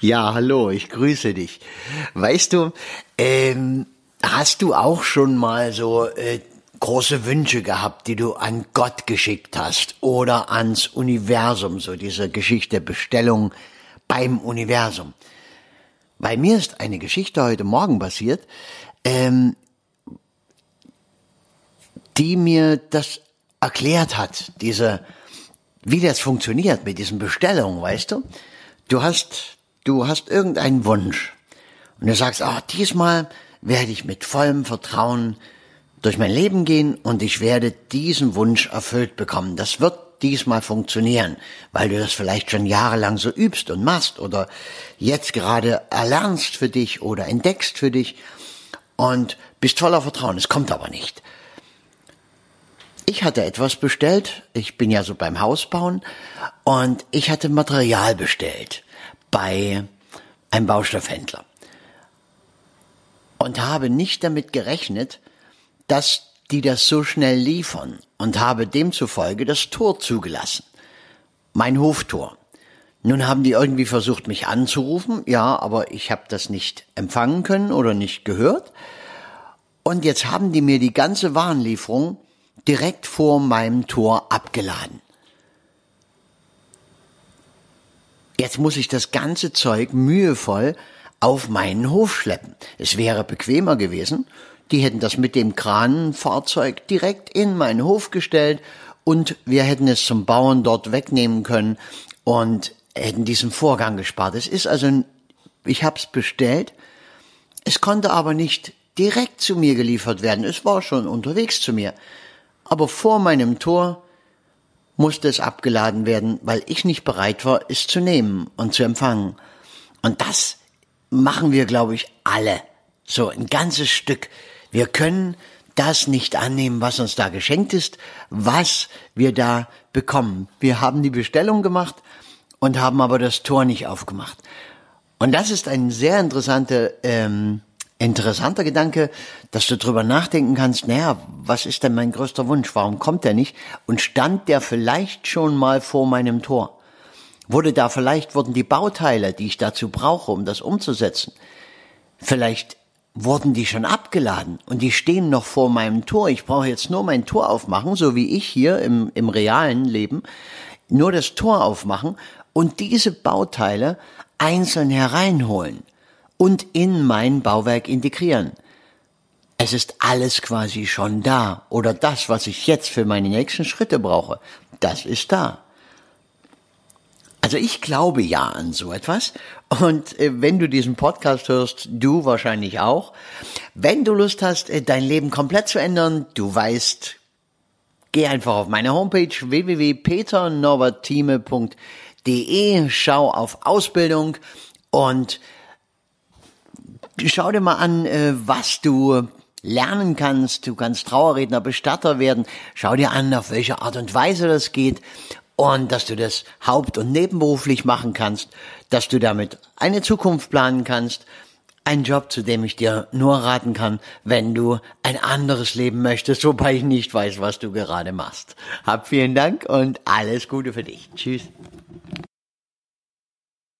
Ja, hallo, ich grüße dich. Weißt du, ähm, hast du auch schon mal so äh, große Wünsche gehabt, die du an Gott geschickt hast oder ans Universum, so diese Geschichte Bestellung beim Universum? Bei mir ist eine Geschichte heute Morgen passiert, ähm, die mir das erklärt hat, diese, wie das funktioniert mit diesen Bestellungen, weißt du? Du hast, du hast irgendeinen Wunsch und du sagst, ah, diesmal werde ich mit vollem Vertrauen durch mein Leben gehen und ich werde diesen Wunsch erfüllt bekommen. Das wird diesmal funktionieren, weil du das vielleicht schon jahrelang so übst und machst oder jetzt gerade erlernst für dich oder entdeckst für dich und bist voller Vertrauen. Es kommt aber nicht. Ich hatte etwas bestellt, ich bin ja so beim Hausbauen und ich hatte Material bestellt bei einem Baustoffhändler und habe nicht damit gerechnet, dass die das so schnell liefern und habe demzufolge das Tor zugelassen. Mein Hoftor. Nun haben die irgendwie versucht, mich anzurufen, ja, aber ich habe das nicht empfangen können oder nicht gehört. Und jetzt haben die mir die ganze Warenlieferung direkt vor meinem Tor abgeladen. Jetzt muss ich das ganze Zeug mühevoll auf meinen Hof schleppen. Es wäre bequemer gewesen, die hätten das mit dem Kranenfahrzeug direkt in meinen Hof gestellt und wir hätten es zum Bauern dort wegnehmen können und hätten diesen Vorgang gespart. Es ist also, ich habe es bestellt, es konnte aber nicht direkt zu mir geliefert werden. Es war schon unterwegs zu mir. Aber vor meinem Tor musste es abgeladen werden, weil ich nicht bereit war, es zu nehmen und zu empfangen. Und das machen wir, glaube ich, alle. So ein ganzes Stück. Wir können das nicht annehmen, was uns da geschenkt ist, was wir da bekommen. Wir haben die Bestellung gemacht und haben aber das Tor nicht aufgemacht. Und das ist ein sehr interessanter, ähm, interessanter Gedanke, dass du drüber nachdenken kannst, naja, was ist denn mein größter Wunsch? Warum kommt der nicht? Und stand der vielleicht schon mal vor meinem Tor? Wurde da vielleicht, wurden die Bauteile, die ich dazu brauche, um das umzusetzen, vielleicht wurden die schon abgeladen und die stehen noch vor meinem Tor. Ich brauche jetzt nur mein Tor aufmachen, so wie ich hier im, im realen Leben, nur das Tor aufmachen und diese Bauteile einzeln hereinholen und in mein Bauwerk integrieren. Es ist alles quasi schon da oder das, was ich jetzt für meine nächsten Schritte brauche, das ist da. Also ich glaube ja an so etwas. Und äh, wenn du diesen Podcast hörst, du wahrscheinlich auch. Wenn du Lust hast, äh, dein Leben komplett zu ändern, du weißt, geh einfach auf meine Homepage www.peternovertime.de, schau auf Ausbildung und schau dir mal an, äh, was du lernen kannst. Du kannst Trauerredner, Bestatter werden. Schau dir an, auf welche Art und Weise das geht und dass du das haupt- und nebenberuflich machen kannst, dass du damit eine Zukunft planen kannst, ein Job, zu dem ich dir nur raten kann, wenn du ein anderes Leben möchtest, wobei ich nicht weiß, was du gerade machst. Hab vielen Dank und alles Gute für dich. Tschüss.